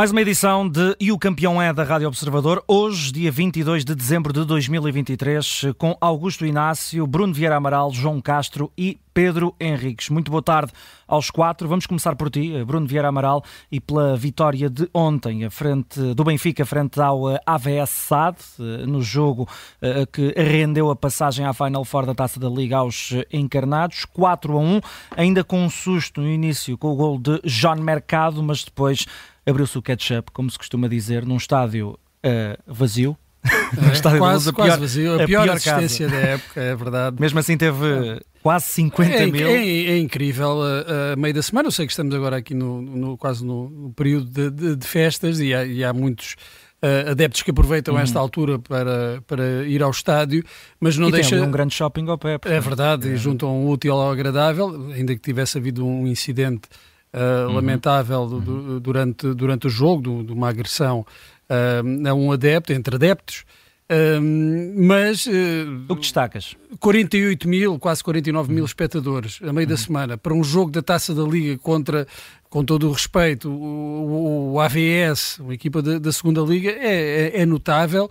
Mais uma edição de E o Campeão é da Rádio Observador, hoje, dia 22 de dezembro de 2023, com Augusto Inácio, Bruno Vieira Amaral, João Castro e Pedro Henriques. Muito boa tarde aos quatro. Vamos começar por ti, Bruno Vieira Amaral, e pela vitória de ontem, a frente do Benfica, frente ao eh, AVS SAD, eh, no jogo eh, que rendeu a passagem à Final Four da Taça da Liga aos encarnados, 4 a 1, ainda com um susto no início com o gol de John Mercado, mas depois abriu-se o catch-up, como se costuma dizer, num estádio uh, vazio. É, estádio quase, pior, vazio. A, a pior, pior assistência da época, é verdade. Mesmo assim teve é. quase 50 é, mil. É, é incrível. A, a, meio da semana, eu sei que estamos agora aqui no, no quase no, no, período de, de, de festas e há, e há muitos uh, adeptos que aproveitam uhum. esta altura para, para ir ao estádio, mas não e deixa. Um grande shopping ao pé. É verdade, é. e juntam um útil ao agradável, ainda que tivesse havido um incidente uh, uhum. lamentável uhum. durante, durante o jogo, de, uma agressão uh, a um adepto, entre adeptos. Uh, mas uh, o que destacas? 48 mil, quase 49 mil uhum. espectadores a meio uhum. da semana para um jogo da Taça da Liga contra, com todo o respeito, o, o AVS, uma equipa da, da segunda Liga, é, é, é notável.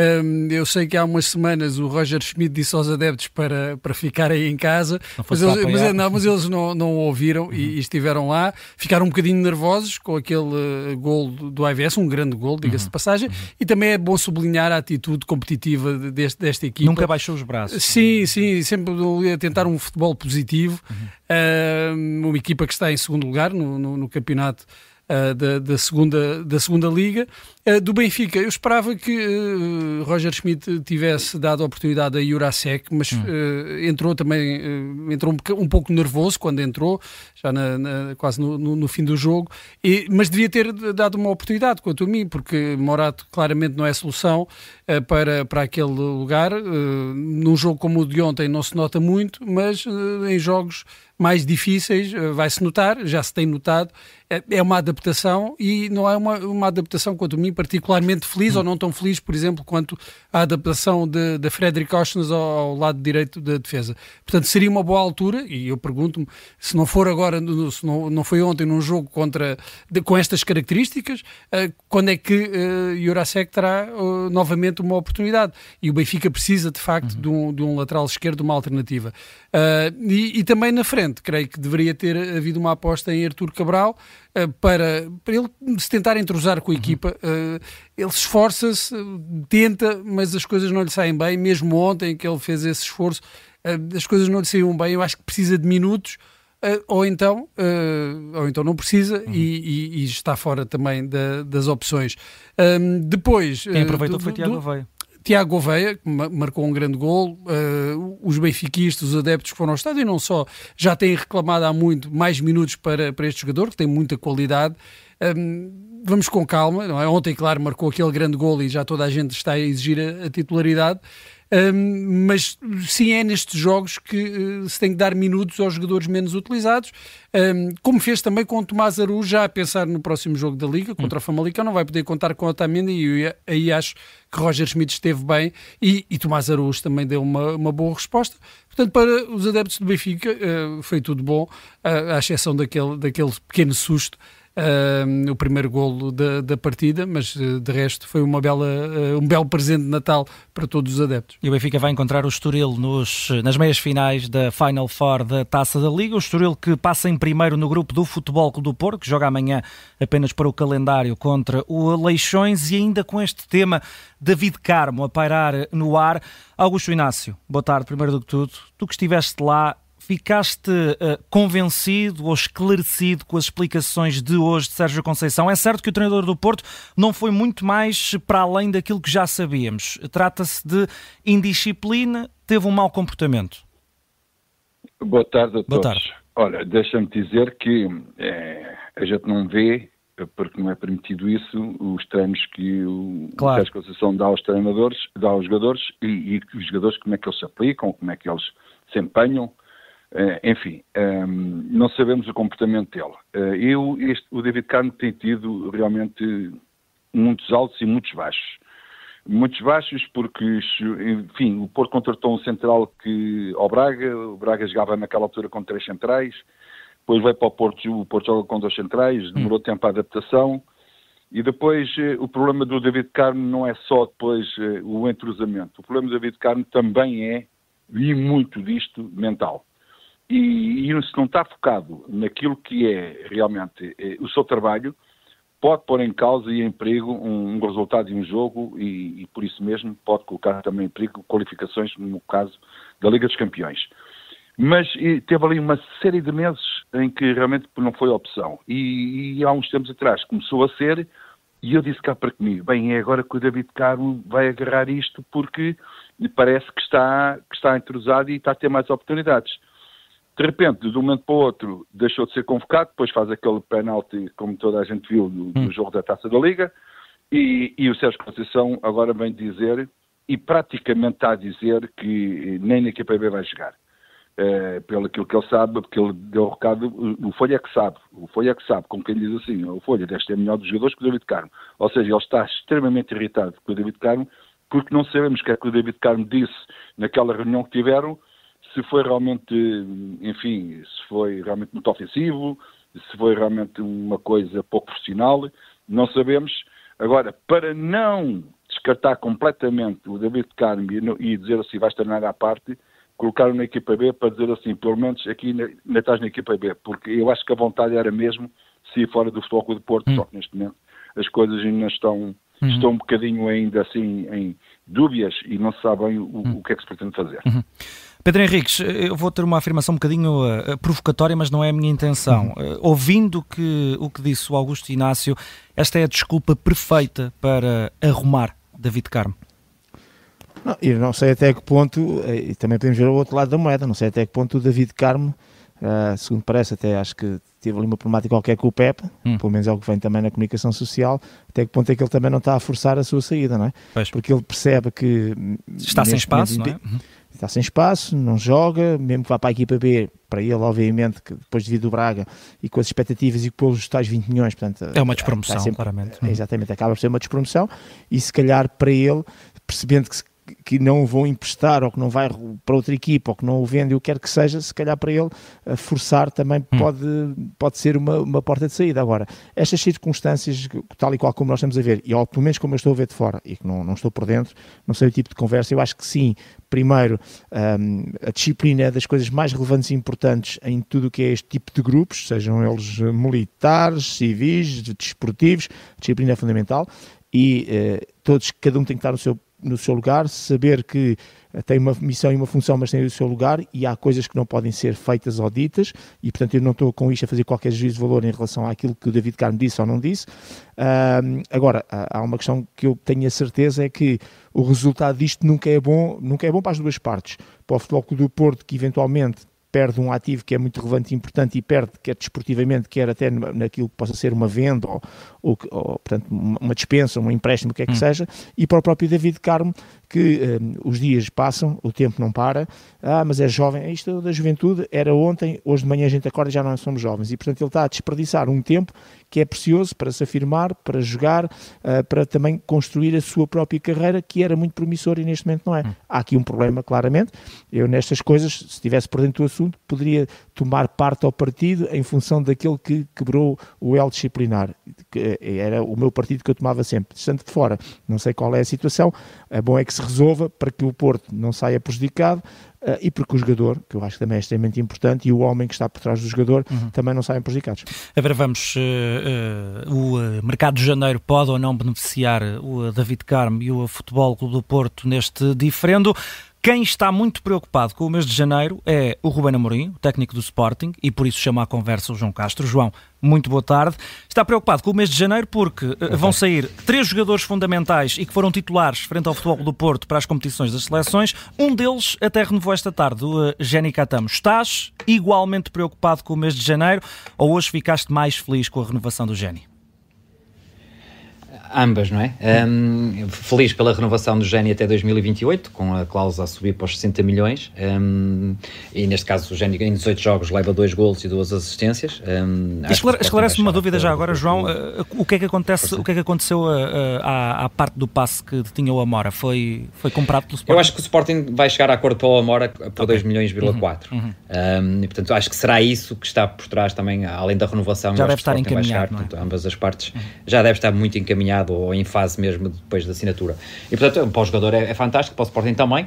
Um, eu sei que há umas semanas o Roger Schmidt disse aos adeptos para, para ficarem em casa, mas eles, mas, não, mas eles não, não ouviram uhum. e, e, estiveram lá. Ficaram um bocadinho nervosos com aquele uh, gol do IVS, um grande gol, diga-se uhum. de passagem, uhum. e também é bom sublinhar a atitude competitiva deste, desta equipa. Nunca baixou os braços. Sim, sim, sempre a tentar um futebol positivo. Uh, uma equipa que está em segundo lugar no, no, no campeonato uh, da, da, segunda, da segunda Liga. Uh, do Benfica, eu esperava que uh, Roger Schmidt tivesse dado a oportunidade a Jurasek, mas hum. entrou também, entrou um, um, pouco nervoso quando entrou, já na, na, quase no, no, no, fim do jogo, e, mas devia ter dado uma oportunidade, quanto a mim, porque Morato claramente não é solução para, para aquele lugar. num jogo como o de ontem não se nota muito, mas em jogos mais difíceis vai-se notar, já se tem notado, é, é uma adaptação e não é uma, uma adaptação, quanto a mim, particularmente feliz ou não tão feliz, por exemplo, quanto a adaptação de, de Frederic Ostens ao, ao, lado direito da defesa. Portanto, seria uma boa altura, e eu pergunto-me, se não for agora, se não, não foi ontem num jogo contra, de, com estas características, uh, quando é que uh, Jurasek terá uh, novamente uma oportunidade? E o Benfica precisa, de facto, uhum. de, um, de um lateral esquerdo, uma alternativa. Uh, e, e também na frente, creio que deveria ter havido uma aposta em Artur Cabral, eh, para, para ele se tentar entrosar com a equipa. Uh, ele esforça-se, tenta, mas as coisas não lhe saem bem. Mesmo ontem que ele fez esse esforço, uh, as coisas não lhe saíam bem. Eu acho que precisa de minutos. Uh, ou então ou então não precisa uhum. e, e, e, está fora também da, das opções. Um, depois. Quem aproveitou do, foi Tiago Veia. Tiago Gouveia, que marcou um grande gol, uh, os benfiquistas, os adeptos que foram ao estádio, e não só, já têm reclamado há muito mais minutos para, para este jogador, que tem muita qualidade. Um, ehm, vamos com calma, não é? Ontem, claro, marcou aquele grande gol e já toda a gente está a exigir a, a titularidade. Um, mas sim é nestes jogos que uh, se tem que dar minutos aos jogadores menos utilizados, um, como fez também com o Tomás Aru, já a pensar no próximo jogo da Liga contra o Famalicão, não vai poder contar com o Otamendi e aí acho que Roger Schmidt esteve bem e, e Tomás Araújo também deu uma, uma boa resposta. Portanto, para os adeptos do Benfica uh, foi tudo bom, uh, à exceção daquele, daquele pequeno susto uh, o primeiro golo da, da partida, mas uh, de resto foi uma bela, uh, um belo presente de Natal para todos os adeptos. E o Benfica vai encontrar o Estoril nos, nas meias finais da Final Four da Taça da Liga. O Estoril que passa em primeiro no grupo do Futebol Clube do Porto, que joga amanhã apenas para o calendário contra o Leixões e ainda com este tema David Carmo a pairar no ar. Augusto Inácio, boa tarde, primeiro do que tudo. Tu que estiveste lá, Ficaste uh, convencido ou esclarecido com as explicações de hoje de Sérgio Conceição? É certo que o treinador do Porto não foi muito mais para além daquilo que já sabíamos. Trata-se de indisciplina, teve um mau comportamento. Boa tarde a Boa todos. Tarde. Olha, deixa-me dizer que é, a gente não vê, porque não é permitido isso, os treinos que o claro. Sérgio Conceição dá aos treinadores, dá aos jogadores e, e os jogadores como é que eles se aplicam, como é que eles se empenham. Uh, enfim, um, ehm, não sabemos o comportamento dele. Uh, eu, este, o David Carmo tem tido realmente muitos altos e muitos baixos. Muitos baixos porque, enfim, o Porto contratou um central que ao Braga, o Braga jogava naquela altura com três centrais, depois veio para o Porto, o Porto joga com dois centrais, demorou hum. tempo a adaptação, E depois o problema do David Carmo não é só depois o entrosamento. O problema do David Carmo também é, e muito disto, mental. E, e se não está focado naquilo que é realmente o seu trabalho, pode pôr em causa e em perigo um, um resultado de um jogo e, e, por isso mesmo pode colocar também em perigo qualificações, no caso da Liga dos Campeões. Mas teve ali uma série de meses em que realmente não foi opção. E, e há uns tempos atrás começou a ser, e eu disse cá para comigo, bem, é agora que o David Carmo vai agarrar isto porque parece que está, que está entrosado e está a ter mais oportunidades. De repente, de um momento para o outro, deixou de ser convocado, depois faz aquele penalti, como toda a gente viu, no, hum. jogo da Taça da Liga, e, e o Sérgio Conceição agora vem dizer, e praticamente está a dizer, que nem na equipa B vai jogar. Uh, pelo aquilo que ele sabe, porque ele deu o recado, o Folha é que sabe, o Folha é que sabe, como quem diz assim, o Folha deve ser melhor dos jogadores que o David Carmo. Ou seja, ele está extremamente irritado com o David Carmo, porque não sabemos o que é que o David Carmo disse naquela reunião que tiveram, se foi realmente, enfim, se foi realmente muito ofensivo, se foi realmente uma coisa pouco profissional, não sabemos. Agora, para não descartar completamente o David Carmo e dizer assim, vais tornar à parte, colocaram na equipa B para dizer assim, pelo menos aqui ainda estás na equipa B, porque eu acho que a vontade era mesmo se ir fora do Futebol do Porto, hum. só que neste momento as coisas ainda estão, uhum. estão um bocadinho ainda assim em dúbias e não se sabe bem o, uhum. o que é que se pretende fazer. Pedro Henriques, eu vou ter uma afirmação um bocadinho uh, provocatória, mas não é a minha intenção. Uhum. Uh, ouvindo que, o que disse o Augusto Inácio, esta é a desculpa perfeita para arrumar David Carmo. Não, eu não sei até que ponto, e também podemos ver o outro lado da moeda, não sei até que ponto o David Carmo, uh, segundo parece, até acho que teve ali uma problemática qualquer com o Pep, hum. pelo menos é o que vem também na comunicação social, até que ponto é que ele também não está a forçar a sua saída, não é? Pois. Porque ele percebe que... Está sem espaço, momento, não é? Uhum está sem espaço, não joga, mesmo que vá para a equipa B, para ele, obviamente, que depois de vir do Braga e com as expectativas e pelos tais 20 milhões, portanto, é uma despromoção, sempre, claramente. Exatamente, acaba por ser uma despromoção e se calhar para ele, percebendo que se que não vão emprestar ou que não vai para outra equipa ou que não o vende, o que quer que seja, se calhar para ele forçar também hum. pode, pode ser uma, uma porta de saída. Agora, estas circunstâncias, tal e qual como nós estamos a ver, e ou pelo menos como eu estou a ver de fora e que não, não estou por dentro, não sei o tipo de conversa, eu acho que sim, primeiro, um, a disciplina é das coisas mais relevantes e importantes em tudo o que é este tipo de grupos, sejam eles militares, civis, desportivos, disciplina é fundamental e uh, todos, cada um tem que estar no seu no seu lugar, saber que eh, tem uma missão e uma função, mas tem o seu lugar e há coisas que não podem ser feitas ou ditas e, portanto, eu não estou com isto a fazer qualquer juízo de valor em relação àquilo que o David Carmo disse ou não disse. Uh, agora, há uma questão que eu tenho a certeza é que o resultado disto nunca é bom, nunca é bom para as duas partes. Para o Futebol Clube do Porto, que eventualmente perde um ativo que é muito relevante e importante e perde, quer desportivamente, quer até naquilo que possa ser uma venda ou, ou, ou portanto, uma dispensa, um empréstimo, o que é que hum. seja, e para o próprio David Carmo, que um, os dias passam, o tempo não para, ah, mas é jovem, é isto da juventude, era ontem, hoje de manhã a gente acorda e já não somos jovens, e portanto ele está a desperdiçar um tempo que é precioso para se afirmar, para jogar, uh, para também construir a sua própria carreira, que era muito promissora e neste momento não é. Hum. Há aqui um problema, claramente, eu nestas coisas, se estivesse por dentro do assunto, poderia tomar parte ao partido em função daquele que quebrou o L disciplinar, que era o meu partido que eu tomava sempre, distante de fora, não sei qual é a situação, é bom é que se resolva para que o Porto não saia prejudicado uh, e porque o jogador, que eu acho que também é extremamente importante, e o homem que está por trás do jogador uhum. também não saiam prejudicados. Agora vamos, uh, uh, o mercado de janeiro pode ou não beneficiar o David Carmo e o Futebol Clube do Porto neste diferendo. Quem está muito preocupado com o mês de janeiro é o Ruben Amorim, o técnico do Sporting, e por isso chama à conversa o João Castro. João, muito boa tarde. Está preocupado com o mês de janeiro porque eh, okay. vão sair três jogadores fundamentais e que foram titulares frente ao Futebol do Porto para as competições das seleções. Um deles até renovou esta tarde, o Jenny Catamo. Estás igualmente preocupado com o mês de janeiro ou hoje ficaste mais feliz com a renovação do Jenny? Ambas, não é? Um, feliz pela renovação do Gênio até 2028, com a cláusula a subir para os 60 milhões. Um, e neste caso, o Gênio em 18 jogos leva dois golos e duas assistências. Um, Esclarece-me uma dúvida já agora, João. Uh, o que é que acontece? O que é que aconteceu uh, uh, à, à, parte do passe que tinha o Amora? Foi, foi comprado pelo Sporting? Eu acho que o Sporting vai chegar a acordo para o Amora por okay. 2 milhões, uhum. 4. Uhum. Um, e portanto, acho que será isso que está por trás também, além da renovação. Já deve estar encaminhado. Chegar, é? portanto, ambas as partes uhum. já deve estar muito encaminhado ou em fase mesmo depois da assinatura. E portanto, para o jogador é, é fantástico, para o Sporting também,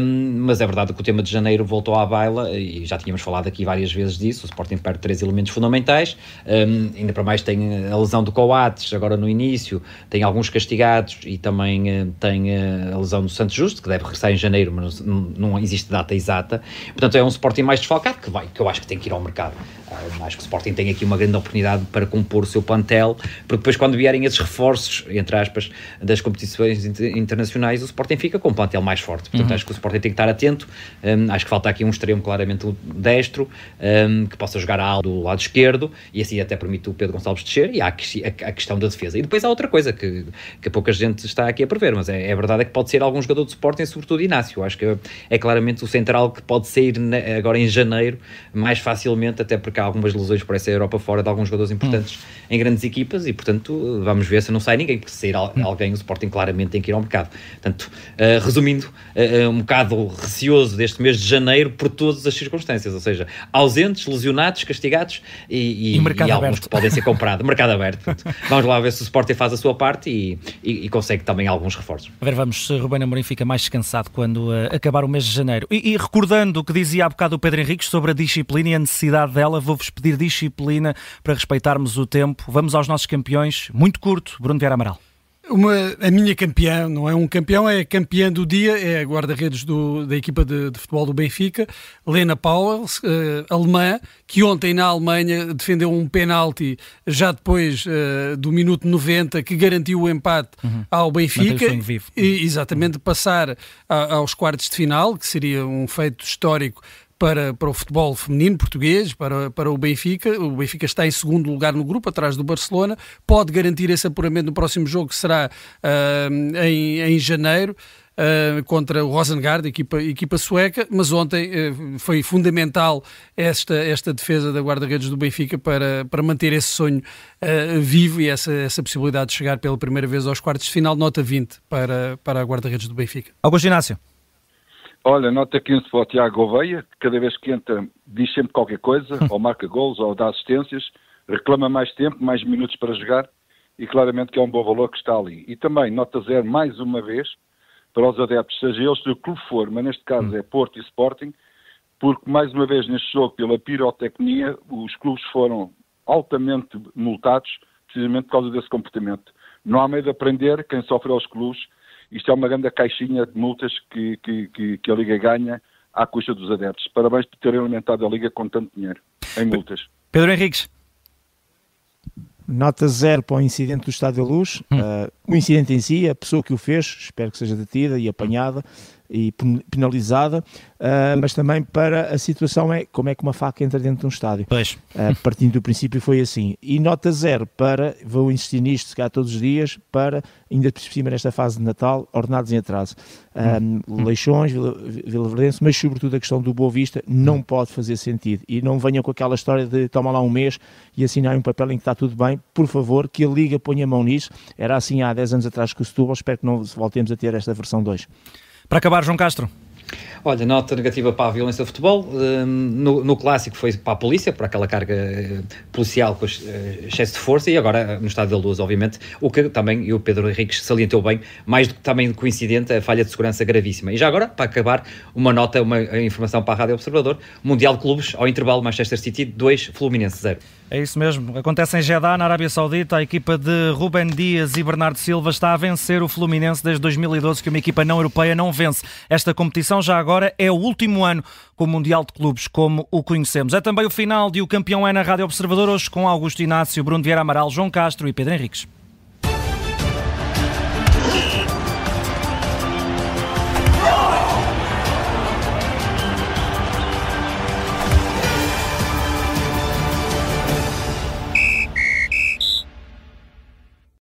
um, mas é verdade que o tema de janeiro voltou à baila e já tínhamos falado aqui várias vezes disso. O Sporting perde três elementos fundamentais, um, ainda para mais tem a lesão do Coates agora no início, tem alguns castigados e também uh, tem uh, a lesão do Santos Justo, que deve regressar em janeiro, mas não, não existe data exata. Portanto, é um Sporting mais desfalcado que vai, que eu acho que tem que ir ao mercado. Uh, acho que o Sporting tem aqui uma grande oportunidade para compor o seu plantel, porque depois quando vierem esses reforços, entre aspas, das competições internacionais, o Sporting fica com um plantel mais forte. Portanto, uhum. acho que o Sporting tem que estar atento. Um, acho que falta aqui um extremo claramente destro, um, que possa jogar a ala do lado esquerdo, e assim até permite o Pedro Gonçalves descer, e há a, a, questão da defesa. E depois há outra coisa que, que pouca gente está aqui a prever, mas é, é verdade é que pode ser algum jogador do Sporting, sobretudo Inácio. Acho que é claramente o central que pode sair agora em janeiro mais facilmente, até porque há algumas lesões por essa Europa fora de alguns jogadores importantes hum. em grandes equipas, e portanto vamos ver se não sai ninguém, porque sair hum. alguém o Sporting claramente tem que ir ao mercado. Portanto, uh, resumindo, uh, um bocado receoso deste mês de janeiro por todas as circunstâncias, ou seja, ausentes, lesionados, castigados e, e, e, e alguns que podem ser comprados. mercado aberto. Portanto, vamos lá ver se o Sporting faz a sua parte e, e, consegue também alguns reforços. A ver, vamos se Rubén Amorim fica mais descansado quando uh, acabar o mês de janeiro. E, recordando o que dizia há bocado o Pedro Henriques sobre a disciplina e a necessidade dela, vou-vos pedir disciplina para respeitarmos o tempo. Vamos aos nossos campeões. Muito curto, Bruno Vieira Amaral. Uma, a minha campeã, não é um campeão, é campeã do dia, é a guarda-redes da equipa de, de, futebol do Benfica, Lena Powell, uh, alemã, que ontem na Alemanha defendeu um penalti já depois uh, do minuto 90 que garantiu o empate uhum. ao Benfica e exatamente passar a, aos quartos de final, que seria um feito histórico para, para o futebol feminino português, para, para o Benfica. O Benfica está em segundo lugar no grupo, atrás do Barcelona. Pode garantir esse apuramento no próximo jogo, que será uh, em, em janeiro. Uh, contra o Rosengard, equipa, equipa sueca, mas ontem uh, foi fundamental esta, esta defesa da guarda-redes do Benfica para, para manter esse sonho uh, vivo e essa, essa possibilidade de chegar pela primeira vez aos quartos de final, nota 20 para, para a guarda-redes do Benfica. Augusto Inácio. Olha, nota 15 para o Tiago Gouveia, que cada vez que entra diz sempre qualquer coisa, ou marca gols, ou dá assistências, reclama mais tempo, mais minutos para jogar, e claramente que é um bom valor que está ali. E também, nota zero, mais uma vez, para os adeptos, seja eles do clube for, mas neste caso hum. é Porto e Sporting, porque mais uma vez neste jogo, pela pirotecnia, os clubes foram altamente multados, precisamente por causa desse comportamento. Não há meio de aprender, quem sofre aos clubes, isto é uma grande caixinha de multas que, que, que, que a Liga ganha à custa dos adeptos. Parabéns por terem alimentado a Liga com tanto dinheiro em multas. Pedro Henriques. Nota zero para o incidente do Estado da Luz. Hum. Uh, o incidente em si, a pessoa que o fez, espero que seja detida e apanhada e penalizada, uh, mas também para a situação é como é que uma faca entra dentro de um estádio. Pois. Uh, partindo do princípio foi assim. E nota zero para, vou insistir nisto se cá todos os dias, para, ainda por cima nesta fase de Natal, ordenados em atraso. Um, hum. Leixões, Vila, Vila Verdense, mas sobretudo a questão do Boa Vista não pode fazer sentido. E não venham com aquela história de tomar lá um mês e assinar um papel em que está tudo bem. Por favor, que a Liga ponha a mão nisso. Era assim há 10 anos atrás com o Setúbal, espero que não voltemos a ter esta versão 2. Para acabar, João Castro. Olha, nota negativa para a violência do futebol. Hum, no, no, clássico foi para a polícia, para aquela carga eh, policial com eh, excesso de força, e agora no estado da luz, obviamente, o que também, e o Pedro Henriques salientou bem, mais do que também coincidente, a falha de segurança gravíssima. E já agora, para acabar, uma nota, uma informação para a Rádio Observador: Mundial de Clubes, ao intervalo, Manchester City 2, Fluminense 0. É isso mesmo. Acontece em Jeddah, na Arábia Saudita. A equipa de Ruben Dias e Bernardo Silva está a vencer o Fluminense desde 2012, que uma equipa não europeia não vence. Esta competição já agora é o último ano com o Mundial de Clubes, como o conhecemos. É também o final de O Campeão é na Rádio Observador, hoje com Augusto Inácio, Bruno Vieira Amaral, João Castro e Pedro Henriques.